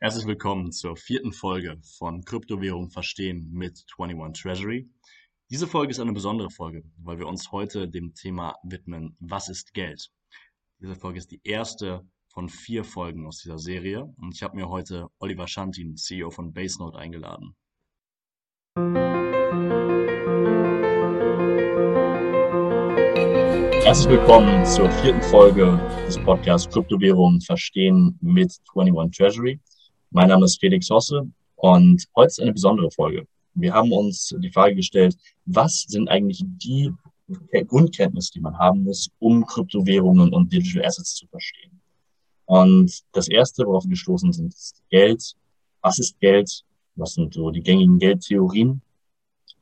Herzlich willkommen zur vierten Folge von Kryptowährung verstehen mit 21 Treasury. Diese Folge ist eine besondere Folge, weil wir uns heute dem Thema widmen, was ist Geld? Diese Folge ist die erste von vier Folgen aus dieser Serie und ich habe mir heute Oliver Schantin, CEO von Basenode, eingeladen. Herzlich willkommen zur vierten Folge des Podcasts Kryptowährungen verstehen mit 21 Treasury. Mein Name ist Felix Hosse und heute ist eine besondere Folge. Wir haben uns die Frage gestellt, was sind eigentlich die Grundkenntnisse, die man haben muss, um Kryptowährungen und Digital Assets zu verstehen. Und das erste, worauf wir gestoßen sind, ist Geld. Was ist Geld? Was sind so die gängigen Geldtheorien?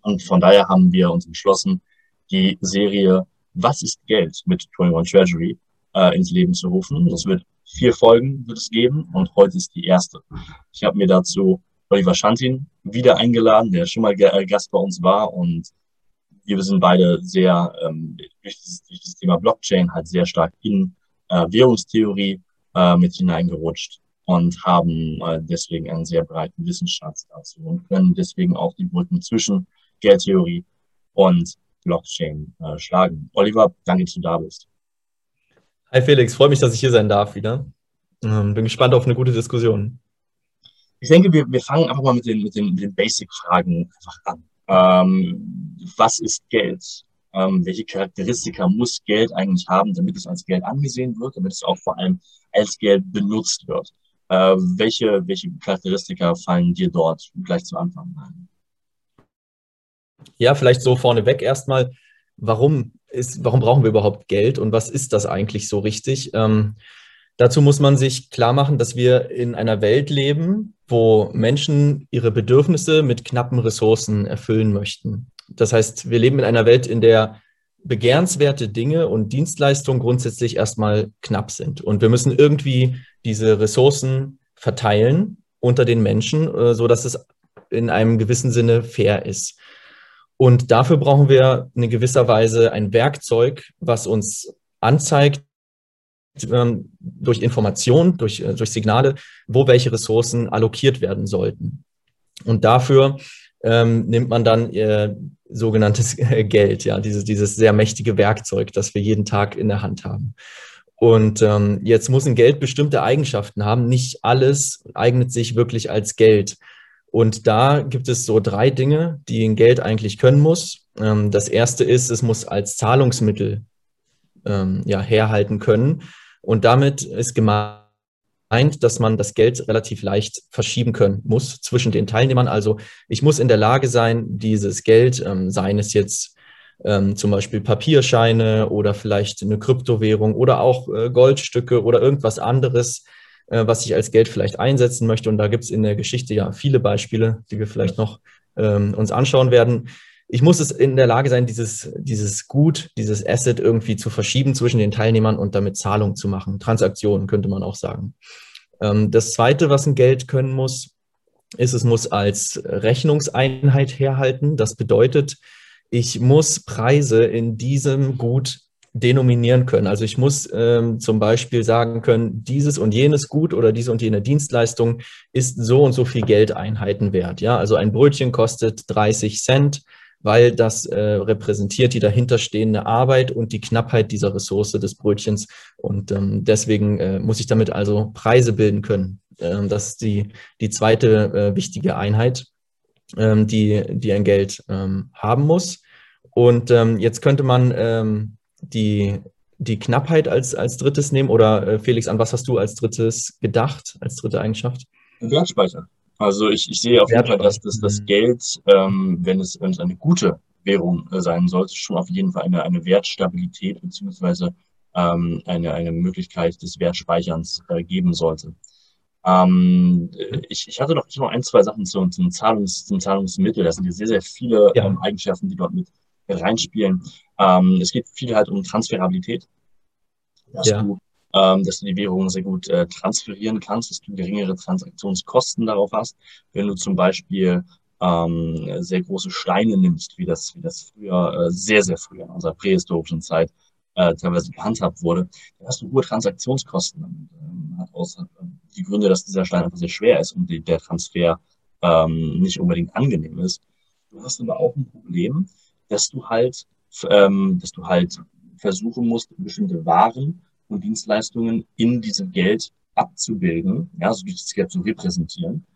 Und von daher haben wir uns entschlossen, die Serie Was ist Geld mit 21 Treasury äh, ins Leben zu rufen. Das wird vier Folgen wird es geben und heute ist die erste. Ich habe mir dazu Oliver Schantin wieder eingeladen, der schon mal äh, Gast bei uns war und wir sind beide sehr ähm, durch, dieses, durch das Thema Blockchain halt sehr stark in äh, Währungstheorie äh, mit hineingerutscht und haben äh, deswegen einen sehr breiten Wissensschatz dazu und können deswegen auch die Brücken zwischen Geldtheorie und Blockchain äh, schlagen. Oliver, danke, dass du da bist. Hi Felix, freue mich, dass ich hier sein darf wieder. Ähm, bin gespannt auf eine gute Diskussion. Ich denke, wir, wir fangen einfach mal mit den, mit den, mit den Basic-Fragen einfach an. Ähm, was ist Geld? Ähm, welche Charakteristika muss Geld eigentlich haben, damit es als Geld angesehen wird, damit es auch vor allem als Geld benutzt wird? Äh, welche, welche Charakteristika fallen dir dort gleich zu Anfang ein? Ja, vielleicht so vorneweg erstmal, warum ist, warum brauchen wir überhaupt Geld und was ist das eigentlich so richtig? Ähm, dazu muss man sich klar machen, dass wir in einer Welt leben, wo Menschen ihre Bedürfnisse mit knappen Ressourcen erfüllen möchten. Das heißt, wir leben in einer Welt, in der begehrenswerte Dinge und Dienstleistungen grundsätzlich erstmal knapp sind. Und wir müssen irgendwie diese Ressourcen verteilen unter den Menschen, äh, so dass es in einem gewissen Sinne fair ist. Und dafür brauchen wir in gewisser Weise ein Werkzeug, was uns anzeigt, ähm, durch Information, durch, äh, durch Signale, wo welche Ressourcen allokiert werden sollten. Und dafür ähm, nimmt man dann äh, sogenanntes Geld, ja, dieses, dieses sehr mächtige Werkzeug, das wir jeden Tag in der Hand haben. Und ähm, jetzt muss ein Geld bestimmte Eigenschaften haben. Nicht alles eignet sich wirklich als Geld. Und da gibt es so drei Dinge, die ein Geld eigentlich können muss. Ähm, das erste ist, es muss als Zahlungsmittel ähm, ja, herhalten können. Und damit ist gemeint, dass man das Geld relativ leicht verschieben können muss zwischen den Teilnehmern. Also ich muss in der Lage sein, dieses Geld, ähm, seien es jetzt ähm, zum Beispiel Papierscheine oder vielleicht eine Kryptowährung oder auch äh, Goldstücke oder irgendwas anderes, äh, was ich als Geld vielleicht einsetzen möchte. Und da gibt es in der Geschichte ja viele Beispiele, die wir vielleicht noch ähm, uns anschauen werden. Ich muss es in der Lage sein, dieses, dieses Gut, dieses Asset irgendwie zu verschieben zwischen den Teilnehmern und damit Zahlung zu machen. Transaktionen könnte man auch sagen. Ähm, das zweite, was ein Geld können muss, ist, es muss als Rechnungseinheit herhalten. Das bedeutet, ich muss Preise in diesem Gut denominieren können. Also ich muss ähm, zum Beispiel sagen können, dieses und jenes Gut oder diese und jene Dienstleistung ist so und so viel Geldeinheiten wert. Ja, also ein Brötchen kostet 30 Cent, weil das äh, repräsentiert die dahinterstehende Arbeit und die Knappheit dieser Ressource des Brötchens. Und ähm, deswegen äh, muss ich damit also Preise bilden können. Ähm, das ist die, die zweite äh, wichtige Einheit, ähm, die, die ein Geld ähm, haben muss. Und ähm, jetzt könnte man ähm, die, die Knappheit als, als drittes nehmen? Oder äh, Felix, an was hast du als drittes gedacht, als dritte Eigenschaft? Wertspeicher. Also ich, ich sehe auf jeden Fall, dass, dass das mhm. Geld, ähm, wenn, es, wenn es eine gute Währung äh, sein sollte, schon auf jeden Fall eine, eine Wertstabilität beziehungsweise ähm, eine, eine Möglichkeit des Wertspeicherns äh, geben sollte. Ähm, ich, ich hatte noch, ich noch ein, zwei Sachen zum, zum, Zahlungs, zum Zahlungsmittel. Das sind ja sehr, sehr viele ja. ähm, Eigenschaften, die dort mit reinspielen. Ähm, es geht viel halt um Transferabilität, dass, ja. du, ähm, dass du die Währung sehr gut äh, transferieren kannst, dass du geringere Transaktionskosten darauf hast. Wenn du zum Beispiel ähm, sehr große Steine nimmst, wie das, wie das früher, äh, sehr, sehr früher in unserer prähistorischen Zeit äh, teilweise gehandhabt wurde, dann hast du hohe Transaktionskosten. Und, ähm, hat aus, äh, die Gründe, dass dieser Stein einfach sehr schwer ist und die, der Transfer ähm, nicht unbedingt angenehm ist. Du hast aber auch ein Problem, dass du halt, ähm, dass du halt versuchen musst, bestimmte Waren und Dienstleistungen in diesem Geld abzubilden, ja, also durch das Geld zu repräsentieren,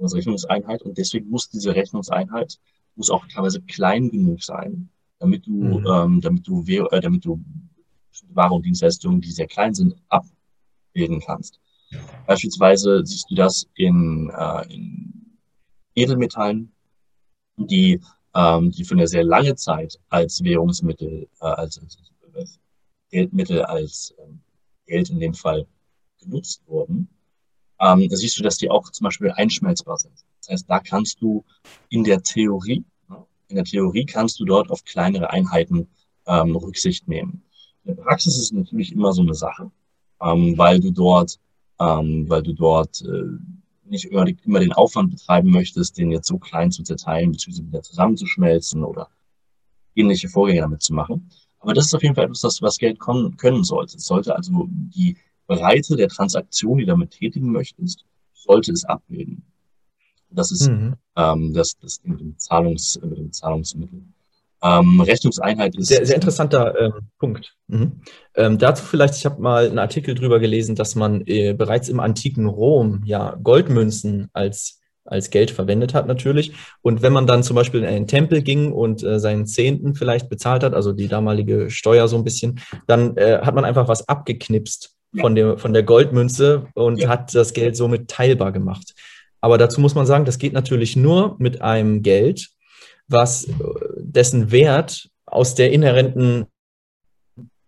als Rechnungseinheit. Und deswegen muss diese Rechnungseinheit muss auch teilweise klein genug sein, damit du, mhm. ähm, damit du, äh, damit du Ware und Dienstleistungen, die sehr klein sind, abbilden kannst. Beispielsweise siehst du das in, äh, in Edelmetallen, die, ähm, die für eine sehr lange Zeit als Währungsmittel, äh, als, als, Geldmittel, als ähm, Geld in dem Fall genutzt wurden. Ähm, da siehst du, dass die auch zum Beispiel einschmelzbar sind. Das heißt, da kannst du in der Theorie, in der Theorie kannst du dort auf kleinere Einheiten ähm, Rücksicht nehmen. In der Praxis ist es natürlich immer so eine Sache, ähm, weil du dort, ähm, weil du dort äh, nicht immer, immer den Aufwand betreiben möchtest, den jetzt so klein zu zerteilen, beziehungsweise wieder zusammenzuschmelzen oder ähnliche Vorgänge damit zu machen. Aber das ist auf jeden Fall etwas, das, was Geld können, können sollte. Es sollte also die Breite der Transaktion, die du damit tätigen möchtest, sollte es abbilden. Das ist mhm. ähm, das, das mit dem, Zahlungs, mit dem Zahlungsmittel. Ähm, Rechnungseinheit ist. Sehr, sehr interessanter ähm, Punkt. Mhm. Ähm, dazu vielleicht, ich habe mal einen Artikel drüber gelesen, dass man äh, bereits im antiken Rom ja Goldmünzen als, als Geld verwendet hat, natürlich. Und wenn man dann zum Beispiel in einen Tempel ging und äh, seinen Zehnten vielleicht bezahlt hat, also die damalige Steuer so ein bisschen, dann äh, hat man einfach was abgeknipst von, der, von der Goldmünze und ja. hat das Geld somit teilbar gemacht. Aber dazu muss man sagen, das geht natürlich nur mit einem Geld, was dessen Wert aus der inhärenten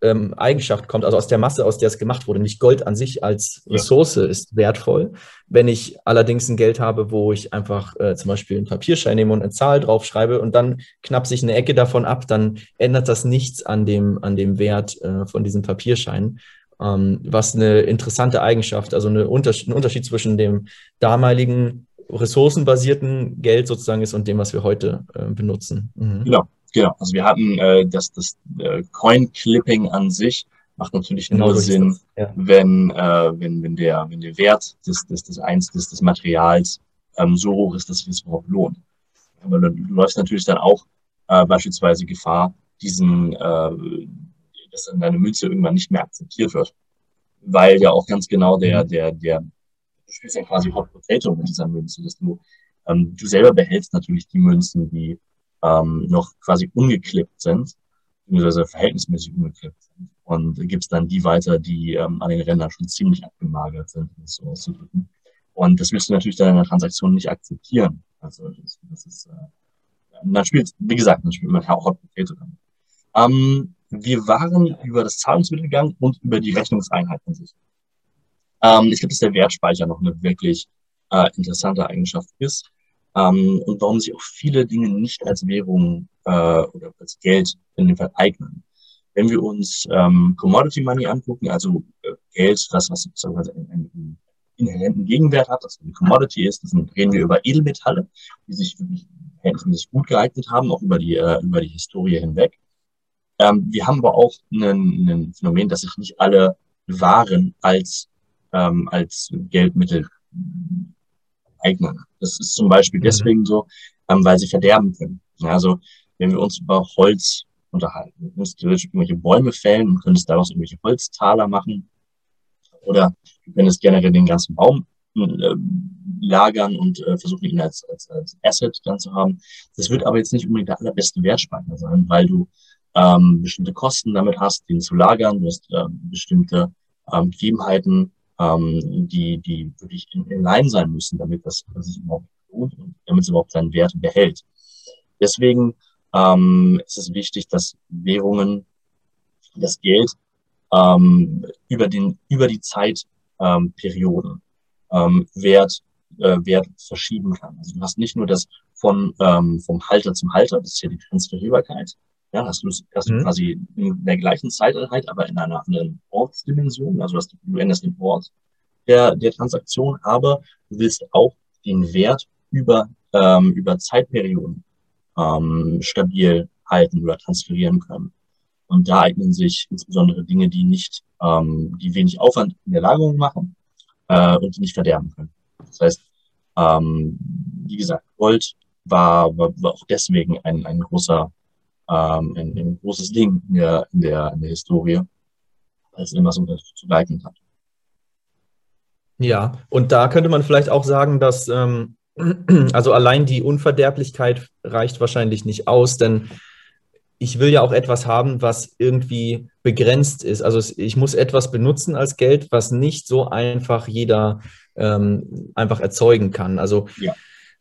ähm, Eigenschaft kommt, also aus der Masse, aus der es gemacht wurde. Nicht Gold an sich als Ressource ja. ist wertvoll. Wenn ich allerdings ein Geld habe, wo ich einfach äh, zum Beispiel einen Papierschein nehme und eine Zahl draufschreibe und dann knapp sich eine Ecke davon ab, dann ändert das nichts an dem, an dem Wert äh, von diesem Papierschein. Ähm, was eine interessante Eigenschaft, also eine Unterschied, ein Unterschied zwischen dem damaligen ressourcenbasierten Geld sozusagen ist und dem, was wir heute äh, benutzen. Mhm. Genau, genau. Also wir hatten äh, das, das äh, Coin-Clipping an sich macht natürlich genau nur Sinn, ja. wenn, äh, wenn, wenn, der, wenn der Wert des, des, des, Eins, des, des Materials ähm, so hoch ist, dass das überhaupt lohnt. Aber du, du läufst natürlich dann auch äh, beispielsweise Gefahr, diesen, äh, dass dann deine Münze irgendwann nicht mehr akzeptiert wird. Weil ja auch ganz genau der, mhm. der, der du spielst ja quasi Hot Potato mit dieser Münze, dass du, ähm, du selber behältst natürlich die Münzen, die ähm, noch quasi ungeklippt sind, beziehungsweise verhältnismäßig ungeklippt sind. Und gibst dann die weiter, die ähm, an den Rändern schon ziemlich abgemagert sind, um es so auszudrücken. Und das willst du natürlich dann in der Transaktion nicht akzeptieren. Also das, das ist, äh, man spielt, wie gesagt, man spielt man auch Hot Potato damit. Ähm, wir waren über das Zahlungsmittel gegangen und über die Rechnungseinheit an sich. Ähm, ich glaube, dass der Wertspeicher noch eine wirklich äh, interessante Eigenschaft ist ähm, und warum sich auch viele Dinge nicht als Währung äh, oder als Geld in dem Fall eignen. Wenn wir uns ähm, Commodity Money angucken, also äh, Geld, das was einen, einen inhärenten Gegenwert hat, das eine Commodity ist, dann reden wir über Edelmetalle, die sich wirklich gut geeignet haben, auch über die, äh, über die Historie hinweg. Ähm, wir haben aber auch ein Phänomen, dass sich nicht alle Waren als ähm, als Geldmittel eignen. Das ist zum Beispiel mhm. deswegen so, ähm, weil sie verderben können. Also wenn wir uns über Holz unterhalten, du könntest irgendwelche Bäume fällen und könntest daraus irgendwelche Holztaler machen oder du könntest generell den ganzen Baum äh, lagern und äh, versuchen ihn als, als, als Asset dann zu haben. Das wird aber jetzt nicht unbedingt der allerbeste Wertspeicher sein, weil du ähm, bestimmte Kosten damit hast, den zu lagern, du hast ähm, bestimmte ähm, Gegebenheiten, ähm, die, die wirklich in, in Line sein müssen, damit das, das sich überhaupt und damit es überhaupt seinen Wert behält. Deswegen ähm, ist es wichtig, dass Währungen, das Geld ähm, über, den, über die Zeitperioden ähm, Wert, äh, Wert verschieben kann. Also du hast nicht nur das von, ähm, vom Halter zum Halter, das ist ja die Transferierbarkeit, ja, hast du, hast mhm. du quasi in der gleichen Zeiteinheit, aber in einer anderen Ortsdimension. Also hast du, du änderst den Ort der, der Transaktion, aber du willst auch den Wert über, ähm, über Zeitperioden ähm, stabil halten oder transferieren können. Und da eignen sich insbesondere Dinge, die nicht, ähm, die wenig Aufwand in der Lagerung machen, äh, und die nicht verderben können. Das heißt, ähm, wie gesagt, Gold war, war, war auch deswegen ein, ein großer, ähm, ein, ein großes Ding in der, in der, in der Historie, weil es immer so zu leiten hat. Ja, und da könnte man vielleicht auch sagen, dass ähm, also allein die Unverderblichkeit reicht wahrscheinlich nicht aus, denn ich will ja auch etwas haben, was irgendwie begrenzt ist. Also ich muss etwas benutzen als Geld, was nicht so einfach jeder ähm, einfach erzeugen kann. Also ja.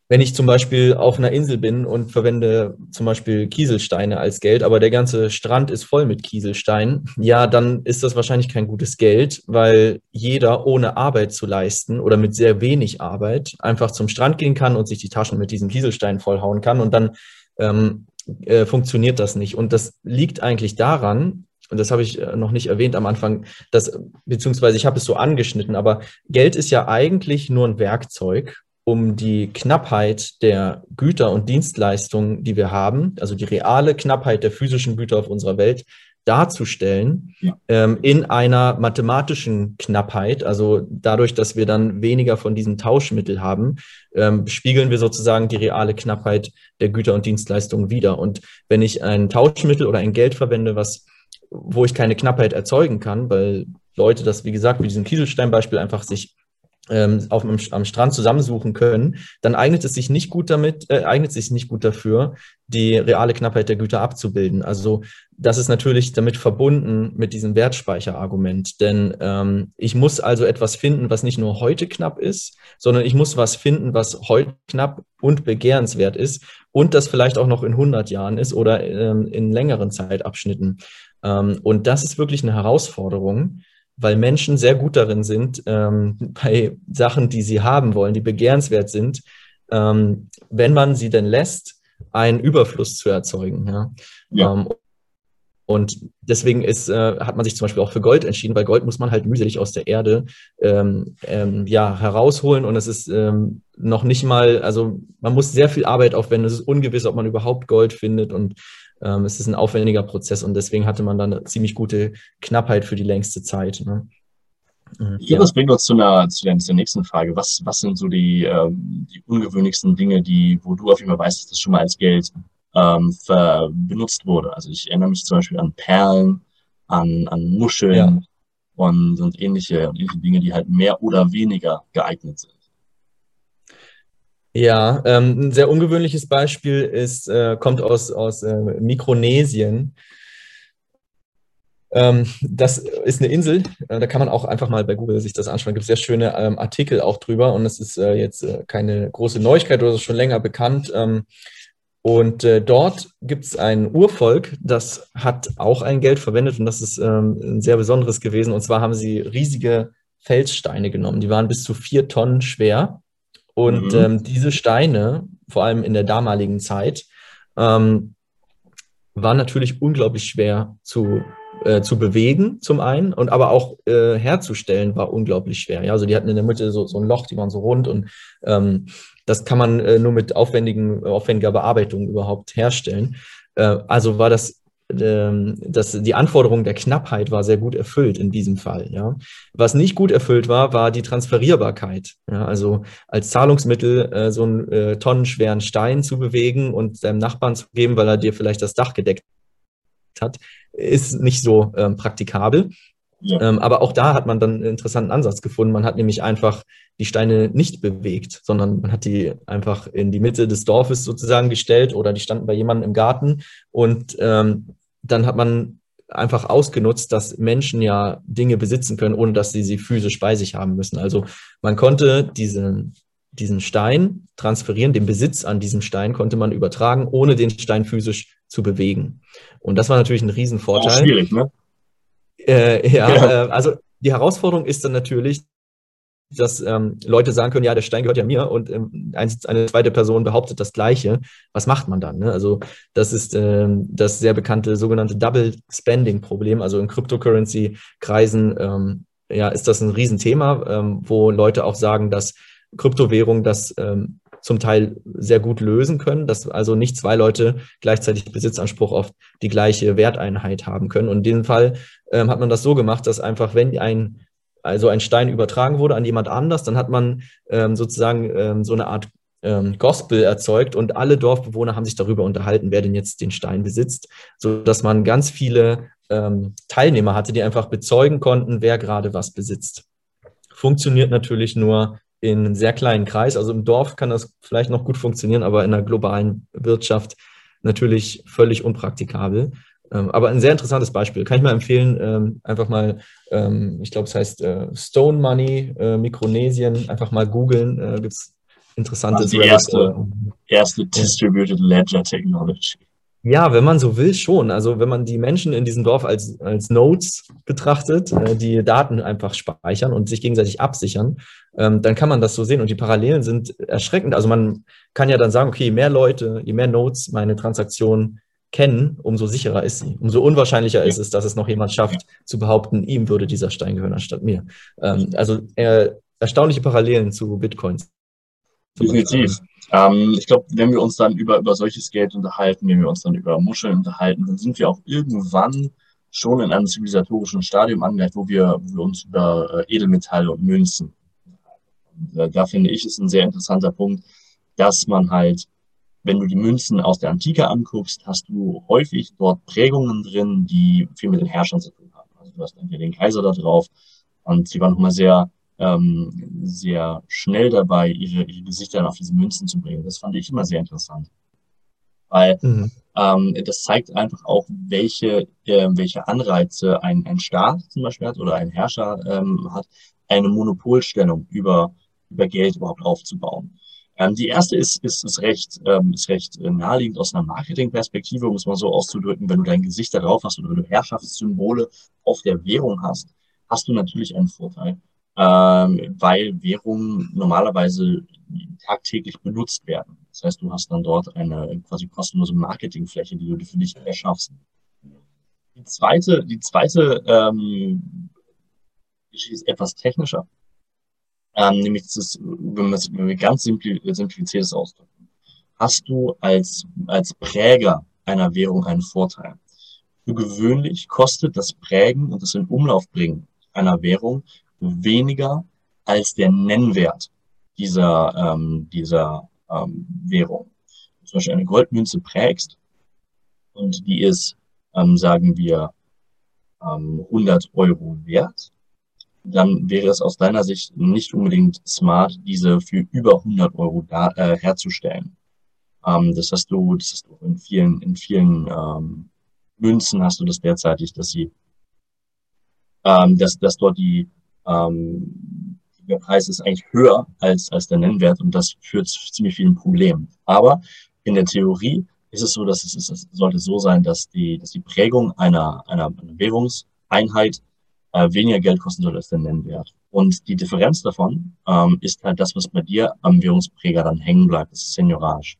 Wenn ich zum Beispiel auf einer Insel bin und verwende zum Beispiel Kieselsteine als Geld, aber der ganze Strand ist voll mit Kieselsteinen, ja, dann ist das wahrscheinlich kein gutes Geld, weil jeder ohne Arbeit zu leisten oder mit sehr wenig Arbeit einfach zum Strand gehen kann und sich die Taschen mit diesen Kieselsteinen vollhauen kann und dann ähm, äh, funktioniert das nicht. Und das liegt eigentlich daran, und das habe ich äh, noch nicht erwähnt am Anfang, dass, beziehungsweise ich habe es so angeschnitten, aber Geld ist ja eigentlich nur ein Werkzeug, um die Knappheit der Güter und Dienstleistungen, die wir haben, also die reale Knappheit der physischen Güter auf unserer Welt, darzustellen ja. ähm, in einer mathematischen Knappheit. Also dadurch, dass wir dann weniger von diesem Tauschmittel haben, ähm, spiegeln wir sozusagen die reale Knappheit der Güter und Dienstleistungen wieder. Und wenn ich ein Tauschmittel oder ein Geld verwende, was wo ich keine Knappheit erzeugen kann, weil Leute das, wie gesagt, wie diesem Kieselstein-Beispiel einfach sich ähm, auf, am, am Strand zusammensuchen können, dann eignet es sich nicht gut damit, äh, eignet sich nicht gut dafür, die reale Knappheit der Güter abzubilden. Also das ist natürlich damit verbunden mit diesem Wertspeicherargument, denn ähm, ich muss also etwas finden, was nicht nur heute knapp ist, sondern ich muss was finden, was heute knapp und begehrenswert ist und das vielleicht auch noch in 100 Jahren ist oder ähm, in längeren Zeitabschnitten. Ähm, und das ist wirklich eine Herausforderung, weil Menschen sehr gut darin sind, ähm, bei Sachen, die sie haben wollen, die begehrenswert sind, ähm, wenn man sie denn lässt, einen Überfluss zu erzeugen. Ja? ja. Ähm, und deswegen ist, äh, hat man sich zum Beispiel auch für Gold entschieden, weil Gold muss man halt mühselig aus der Erde ähm, ähm, ja, herausholen. Und es ist ähm, noch nicht mal, also man muss sehr viel Arbeit aufwenden. Es ist ungewiss, ob man überhaupt Gold findet. Und ähm, es ist ein aufwendiger Prozess und deswegen hatte man dann eine ziemlich gute Knappheit für die längste Zeit. Ne? Mhm. Ich glaube, das bringt uns zu, einer, zu der, zur nächsten Frage. Was, was sind so die, ähm, die ungewöhnlichsten Dinge, die, wo du auf jeden Fall weißt, dass das schon mal als Geld ähm, benutzt wurde? Also ich erinnere mich zum Beispiel an Perlen, an, an Muscheln ja. und, und ähnliche, ähnliche Dinge, die halt mehr oder weniger geeignet sind. Ja, ähm, ein sehr ungewöhnliches Beispiel ist, äh, kommt aus, aus äh, Mikronesien. Ähm, das ist eine Insel, äh, da kann man auch einfach mal bei Google sich das anschauen. Da gibt es sehr schöne ähm, Artikel auch drüber und es ist äh, jetzt äh, keine große Neuigkeit oder so schon länger bekannt. Und äh, dort gibt es ein Urvolk, das hat auch ein Geld verwendet und das ist ähm, ein sehr besonderes gewesen. Und zwar haben sie riesige Felssteine genommen, die waren bis zu vier Tonnen schwer und mhm. ähm, diese Steine, vor allem in der damaligen Zeit, ähm, waren natürlich unglaublich schwer zu, äh, zu bewegen, zum einen, und aber auch äh, herzustellen war unglaublich schwer. Ja? Also die hatten in der Mitte so, so ein Loch, die waren so rund und ähm, das kann man äh, nur mit aufwendigen, aufwendiger Bearbeitung überhaupt herstellen. Äh, also war das ähm, dass die Anforderung der Knappheit war sehr gut erfüllt in diesem Fall. Ja. Was nicht gut erfüllt war, war die Transferierbarkeit. Ja. Also als Zahlungsmittel äh, so einen äh, tonnenschweren Stein zu bewegen und seinem Nachbarn zu geben, weil er dir vielleicht das Dach gedeckt hat, ist nicht so ähm, praktikabel. Ja. Ähm, aber auch da hat man dann einen interessanten Ansatz gefunden. Man hat nämlich einfach die Steine nicht bewegt, sondern man hat die einfach in die Mitte des Dorfes sozusagen gestellt oder die standen bei jemandem im Garten und ähm, dann hat man einfach ausgenutzt, dass Menschen ja Dinge besitzen können, ohne dass sie sie physisch bei sich haben müssen. Also man konnte diesen, diesen Stein transferieren, den Besitz an diesem Stein konnte man übertragen, ohne den Stein physisch zu bewegen. Und das war natürlich ein Riesenvorteil. Auch schwierig, ne? Äh, ja, ja. Äh, also die Herausforderung ist dann natürlich, dass ähm, Leute sagen können, ja, der Stein gehört ja mir und ähm, ein, eine zweite Person behauptet das Gleiche. Was macht man dann? Ne? Also das ist ähm, das sehr bekannte sogenannte Double Spending Problem. Also in Cryptocurrency-Kreisen ähm, ja, ist das ein Riesenthema, ähm, wo Leute auch sagen, dass Kryptowährungen das ähm, zum Teil sehr gut lösen können, dass also nicht zwei Leute gleichzeitig Besitzanspruch auf die gleiche Werteinheit haben können. Und in diesem Fall ähm, hat man das so gemacht, dass einfach, wenn ein also ein Stein übertragen wurde an jemand anders, dann hat man ähm, sozusagen ähm, so eine Art ähm, Gospel erzeugt und alle Dorfbewohner haben sich darüber unterhalten, wer denn jetzt den Stein besitzt, sodass man ganz viele ähm, Teilnehmer hatte, die einfach bezeugen konnten, wer gerade was besitzt. Funktioniert natürlich nur in einem sehr kleinen Kreis. Also im Dorf kann das vielleicht noch gut funktionieren, aber in der globalen Wirtschaft natürlich völlig unpraktikabel. Ähm, aber ein sehr interessantes Beispiel. Kann ich mal empfehlen, ähm, einfach mal, ähm, ich glaube, es heißt äh, Stone Money, äh, Mikronesien, einfach mal googeln. Äh, Gibt es interessante also die erste, erste Distributed Ledger Technology. Ja, wenn man so will, schon. Also wenn man die Menschen in diesem Dorf als, als Nodes betrachtet, äh, die Daten einfach speichern und sich gegenseitig absichern, ähm, dann kann man das so sehen. Und die Parallelen sind erschreckend. Also man kann ja dann sagen, okay, je mehr Leute, je mehr Nodes meine Transaktion kennen, umso sicherer ist sie. Umso unwahrscheinlicher ja. ist es, dass es noch jemand schafft, ja. zu behaupten, ihm würde dieser Stein gehören anstatt mir. Ähm, also äh, erstaunliche Parallelen zu Bitcoins. Definitiv. Ähm, ich glaube, wenn wir uns dann über, über solches Geld unterhalten, wenn wir uns dann über Muscheln unterhalten, dann sind wir auch irgendwann schon in einem zivilisatorischen Stadium angelangt, wo wir, wo wir uns über äh, Edelmetalle und Münzen. Und, äh, da finde ich, ist ein sehr interessanter Punkt, dass man halt, wenn du die Münzen aus der Antike anguckst, hast du häufig dort Prägungen drin, die viel mit den Herrschern zu tun haben. Also du hast entweder den Kaiser da drauf und sie waren nochmal sehr ähm, sehr schnell dabei, ihre, ihre Gesichter auf diese Münzen zu bringen. Das fand ich immer sehr interessant. Weil mhm. ähm, das zeigt einfach auch, welche, äh, welche Anreize ein, ein Staat zum Beispiel hat oder ein Herrscher ähm, hat, eine Monopolstellung über, über Geld überhaupt aufzubauen. Ähm, die erste ist, ist, ist recht, ähm, ist recht naheliegend aus einer Marketingperspektive, um es mal so auszudrücken. Wenn du dein Gesicht da drauf hast oder wenn du Herrschaftssymbole auf der Währung hast, hast du natürlich einen Vorteil ähm, weil Währungen normalerweise tagtäglich benutzt werden. Das heißt, du hast dann dort eine quasi kostenlose Marketingfläche, die du für dich erschaffst. Die zweite, die zweite ähm, Geschichte ist etwas technischer. Ähm, nämlich das, wenn, wenn wir ganz simplifiziert das ausdrücken, hast du als, als Präger einer Währung einen Vorteil. Für gewöhnlich kostet das Prägen und das in Umlauf bringen einer Währung weniger als der Nennwert dieser, ähm, dieser ähm, Währung. Zum Beispiel eine Goldmünze prägst und die ist, ähm, sagen wir, ähm, 100 Euro wert, dann wäre es aus deiner Sicht nicht unbedingt smart, diese für über 100 Euro da, äh, herzustellen. Ähm, das hast du, das hast du in vielen, in vielen ähm, Münzen hast du das derzeitig, dass sie, ähm, dass, dass dort die ähm, der Preis ist eigentlich höher als, als der Nennwert und das führt zu ziemlich vielen Problemen. Aber in der Theorie ist es so, dass es, es sollte so sein, dass die, dass die Prägung einer, einer, Währungseinheit äh, weniger Geld kosten soll als der Nennwert. Und die Differenz davon ähm, ist halt das, was bei dir am Währungspräger dann hängen bleibt, das ist Seniorage.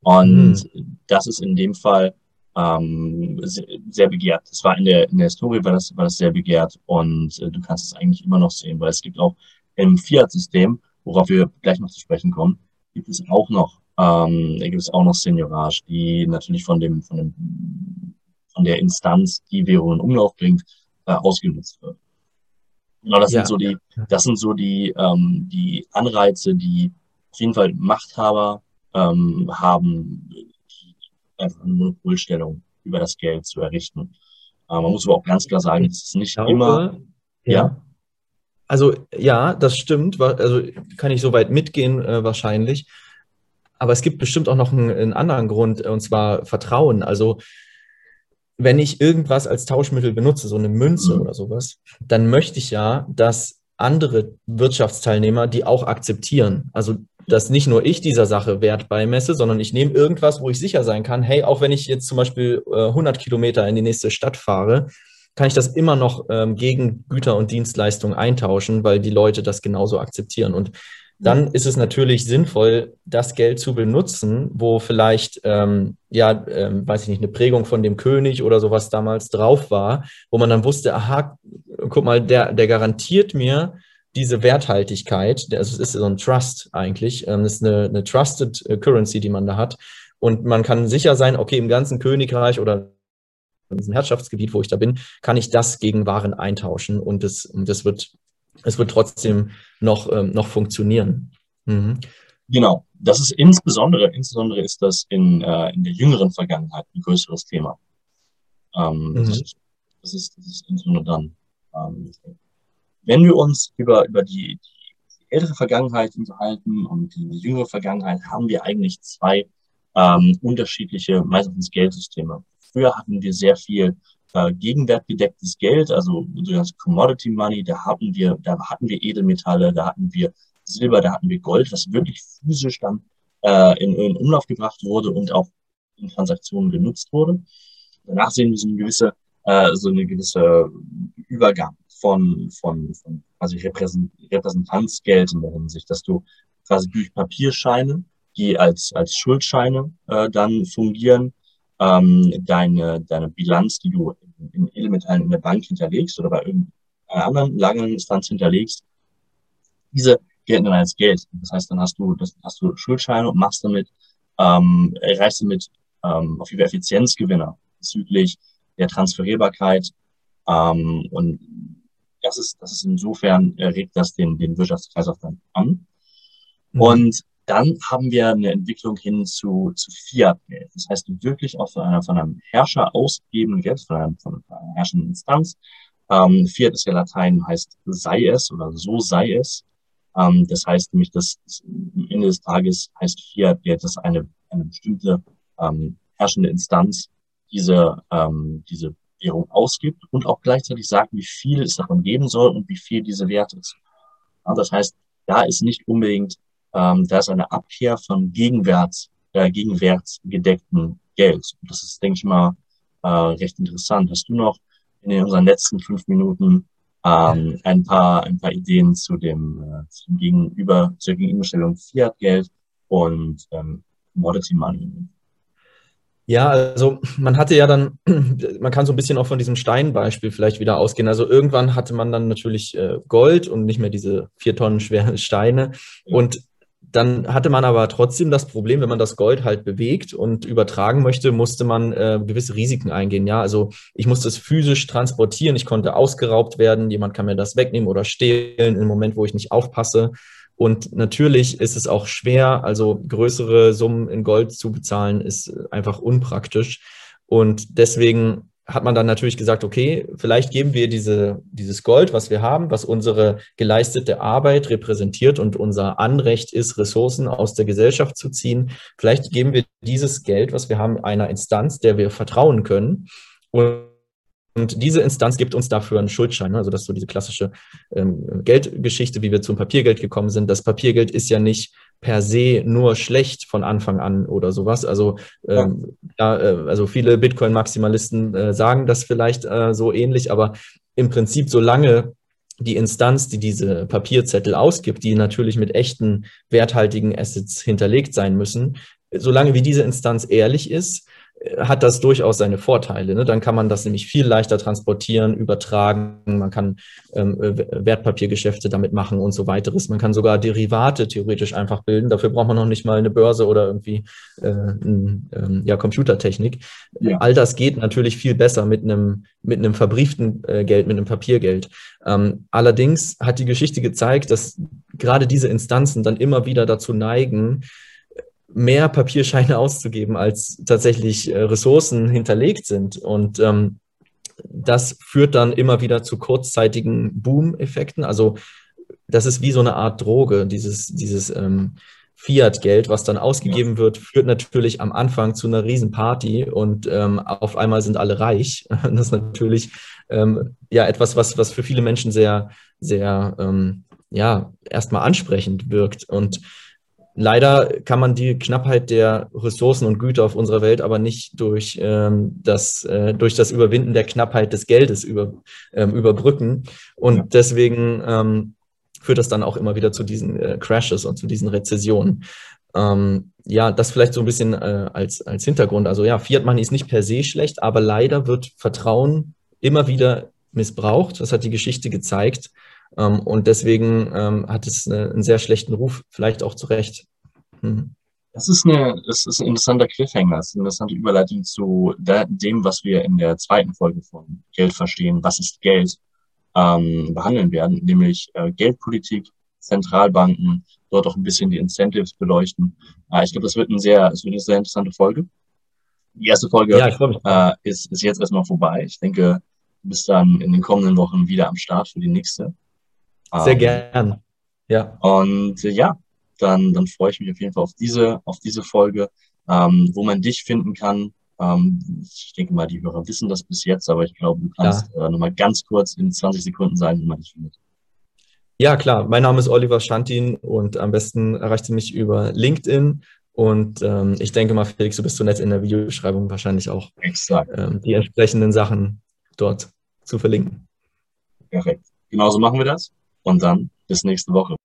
Und mhm. das ist in dem Fall ähm, sehr begehrt. Das war in der, in der Historie war das, war das sehr begehrt und äh, du kannst es eigentlich immer noch sehen, weil es gibt auch im Fiat-System, worauf wir gleich noch zu sprechen kommen, gibt es auch noch, ähm, gibt es auch noch Seniorage, die natürlich von dem, von dem, von der Instanz, die Währung in Umlauf bringt, äh, ausgenutzt wird. Genau, das ja. sind so die, das sind so die, ähm, die Anreize, die auf jeden Fall Machthaber ähm, haben, einfach eine Monopolstellung über das Geld zu errichten. Äh, man muss aber auch ganz klar sagen, es ist nicht glaube, immer. Ja. ja. Also ja, das stimmt. Also kann ich soweit mitgehen äh, wahrscheinlich. Aber es gibt bestimmt auch noch einen, einen anderen Grund, und zwar Vertrauen. Also wenn ich irgendwas als Tauschmittel benutze, so eine Münze mhm. oder sowas, dann möchte ich ja, dass andere Wirtschaftsteilnehmer die auch akzeptieren. Also dass nicht nur ich dieser Sache Wert beimesse, sondern ich nehme irgendwas, wo ich sicher sein kann, hey, auch wenn ich jetzt zum Beispiel äh, 100 Kilometer in die nächste Stadt fahre, kann ich das immer noch ähm, gegen Güter und Dienstleistungen eintauschen, weil die Leute das genauso akzeptieren. Und dann ist es natürlich sinnvoll, das Geld zu benutzen, wo vielleicht, ähm, ja, ähm, weiß ich nicht, eine Prägung von dem König oder sowas damals drauf war, wo man dann wusste, aha, guck mal, der, der garantiert mir, diese Werthaltigkeit, also es ist so ein Trust eigentlich, ähm, das ist eine, eine Trusted äh, Currency, die man da hat. Und man kann sicher sein, okay, im ganzen Königreich oder in diesem Herrschaftsgebiet, wo ich da bin, kann ich das gegen Waren eintauschen und das, das wird es wird trotzdem noch, ähm, noch funktionieren. Mhm. Genau, das ist insbesondere, insbesondere ist das in, äh, in der jüngeren Vergangenheit ein größeres Thema. Ähm, mhm. das, ist, das, ist, das ist insbesondere dann. Ähm, wenn wir uns über, über die, die ältere Vergangenheit unterhalten und die jüngere Vergangenheit, haben wir eigentlich zwei ähm, unterschiedliche, meistens Geldsysteme. Früher hatten wir sehr viel äh, gegenwertgedecktes Geld, also das Commodity Money, da hatten wir, da hatten wir Edelmetalle, da hatten wir Silber, da hatten wir Gold, was wirklich physisch dann äh, in, in Umlauf gebracht wurde und auch in Transaktionen genutzt wurde. Danach sehen wir so eine gewisse, äh, so eine gewisse Übergang von, von, von quasi Repräsent Repräsentanzgeld in der Hinsicht, dass du quasi durch Papierscheine, die als, als Schuldscheine äh, dann fungieren, ähm, deine, deine Bilanz, die du in, Edelmetallen in der Bank hinterlegst oder bei irgendeiner anderen langen Instanz hinterlegst, diese gelten dann als Geld. Das heißt, dann hast du, das, hast du Schuldscheine und machst damit, ähm, erreichst damit ähm, auf jeden Fall Effizienzgewinner bezüglich der Transferierbarkeit. Ähm, und das ist, das ist insofern, äh, regt das den, den Wirtschaftskreislauf dann an. Mhm. Und dann haben wir eine Entwicklung hin zu, zu Fiat-Geld. Das heißt, wirklich auch von, einer, von einem Herrscher ausgegebenen Geld, von, einem, von einer herrschenden Instanz. Ähm, Fiat ist ja Latein, heißt sei es oder so sei es. Ähm, das heißt nämlich, dass am Ende des Tages heißt Fiat-Geld, dass eine, eine bestimmte ähm, herrschende Instanz diese, ähm, diese Währung ausgibt und auch gleichzeitig sagt, wie viel es davon geben soll und wie viel diese wert ist. Ja, das heißt, da ist nicht unbedingt ähm, da ist eine Abkehr von Gegenwert, äh, gegenwertgedeckten Geld. Das ist, denke ich mal, äh, recht interessant. Hast du noch in unseren letzten fünf Minuten ähm, ein paar ein paar Ideen zu dem, äh, zu dem Gegenüber zur Gegenüberstellung Fiat-Geld und ähm, Commodity Money? Ja, also man hatte ja dann, man kann so ein bisschen auch von diesem Steinbeispiel vielleicht wieder ausgehen. Also irgendwann hatte man dann natürlich äh, Gold und nicht mehr diese vier Tonnen schweren Steine. Und dann hatte man aber trotzdem das Problem, wenn man das Gold halt bewegt und übertragen möchte, musste man äh, gewisse Risiken eingehen. Ja, also ich musste es physisch transportieren, ich konnte ausgeraubt werden, jemand kann mir das wegnehmen oder stehlen im Moment, wo ich nicht aufpasse. Und natürlich ist es auch schwer, also größere Summen in Gold zu bezahlen, ist einfach unpraktisch. Und deswegen hat man dann natürlich gesagt, okay, vielleicht geben wir diese, dieses Gold, was wir haben, was unsere geleistete Arbeit repräsentiert und unser Anrecht ist, Ressourcen aus der Gesellschaft zu ziehen. Vielleicht geben wir dieses Geld, was wir haben, einer Instanz, der wir vertrauen können. Und und diese Instanz gibt uns dafür einen Schuldschein. Also das ist so diese klassische ähm, Geldgeschichte, wie wir zum Papiergeld gekommen sind. Das Papiergeld ist ja nicht per se nur schlecht von Anfang an oder sowas. Also, ähm, ja, äh, also viele Bitcoin-Maximalisten äh, sagen das vielleicht äh, so ähnlich, aber im Prinzip, solange die Instanz, die diese Papierzettel ausgibt, die natürlich mit echten werthaltigen Assets hinterlegt sein müssen, solange wie diese Instanz ehrlich ist, hat das durchaus seine Vorteile. Ne? Dann kann man das nämlich viel leichter transportieren, übertragen. Man kann ähm, Wertpapiergeschäfte damit machen und so weiteres. Man kann sogar Derivate theoretisch einfach bilden. Dafür braucht man noch nicht mal eine Börse oder irgendwie äh, ein, ähm, ja, Computertechnik. Ja. All das geht natürlich viel besser mit einem, mit einem verbrieften äh, Geld, mit einem Papiergeld. Ähm, allerdings hat die Geschichte gezeigt, dass gerade diese Instanzen dann immer wieder dazu neigen, mehr Papierscheine auszugeben, als tatsächlich äh, Ressourcen hinterlegt sind. Und ähm, das führt dann immer wieder zu kurzzeitigen Boom-Effekten. Also das ist wie so eine Art Droge, dieses, dieses ähm, Fiat-Geld, was dann ausgegeben wird, führt natürlich am Anfang zu einer Riesenparty und ähm, auf einmal sind alle reich. Das ist natürlich ähm, ja etwas, was, was für viele Menschen sehr, sehr ähm, ja, erstmal ansprechend wirkt. Und Leider kann man die Knappheit der Ressourcen und Güter auf unserer Welt aber nicht durch, ähm, das, äh, durch das Überwinden der Knappheit des Geldes über, ähm, überbrücken. Und ja. deswegen ähm, führt das dann auch immer wieder zu diesen äh, Crashes und zu diesen Rezessionen. Ähm, ja, das vielleicht so ein bisschen äh, als, als Hintergrund. Also ja, Fiat Money ist nicht per se schlecht, aber leider wird Vertrauen immer wieder missbraucht. Das hat die Geschichte gezeigt. Ähm, und deswegen ähm, hat es eine, einen sehr schlechten Ruf, vielleicht auch zu Recht. Mhm. Das ist, eine, das ist ein interessanter Cliffhanger, das ist eine interessante Überleitung zu dem, was wir in der zweiten Folge von Geld verstehen. Was ist Geld? ähm, behandeln werden, nämlich äh, Geldpolitik, Zentralbanken, dort auch ein bisschen die Incentives beleuchten. Äh, ich glaube, das wird, ein sehr, das wird eine sehr interessante Folge. Die erste Folge ja, äh, ist, ist jetzt erstmal vorbei. Ich denke, du bist dann in den kommenden Wochen wieder am Start für die nächste. Sehr ähm, gern. Ja. Und äh, ja, dann, dann freue ich mich auf jeden Fall auf diese, auf diese Folge, ähm, wo man dich finden kann. Ähm, ich denke mal, die Hörer wissen das bis jetzt, aber ich glaube, du kannst ja. äh, nochmal ganz kurz in 20 Sekunden sagen, wie man dich findet. Ja, klar. Mein Name ist Oliver Schantin und am besten erreicht ihr mich über LinkedIn. Und ähm, ich denke mal, Felix, du bist so nett in der Videobeschreibung wahrscheinlich auch ähm, die entsprechenden Sachen dort zu verlinken. Perfekt. Genauso machen wir das. Und dann bis nächste Woche.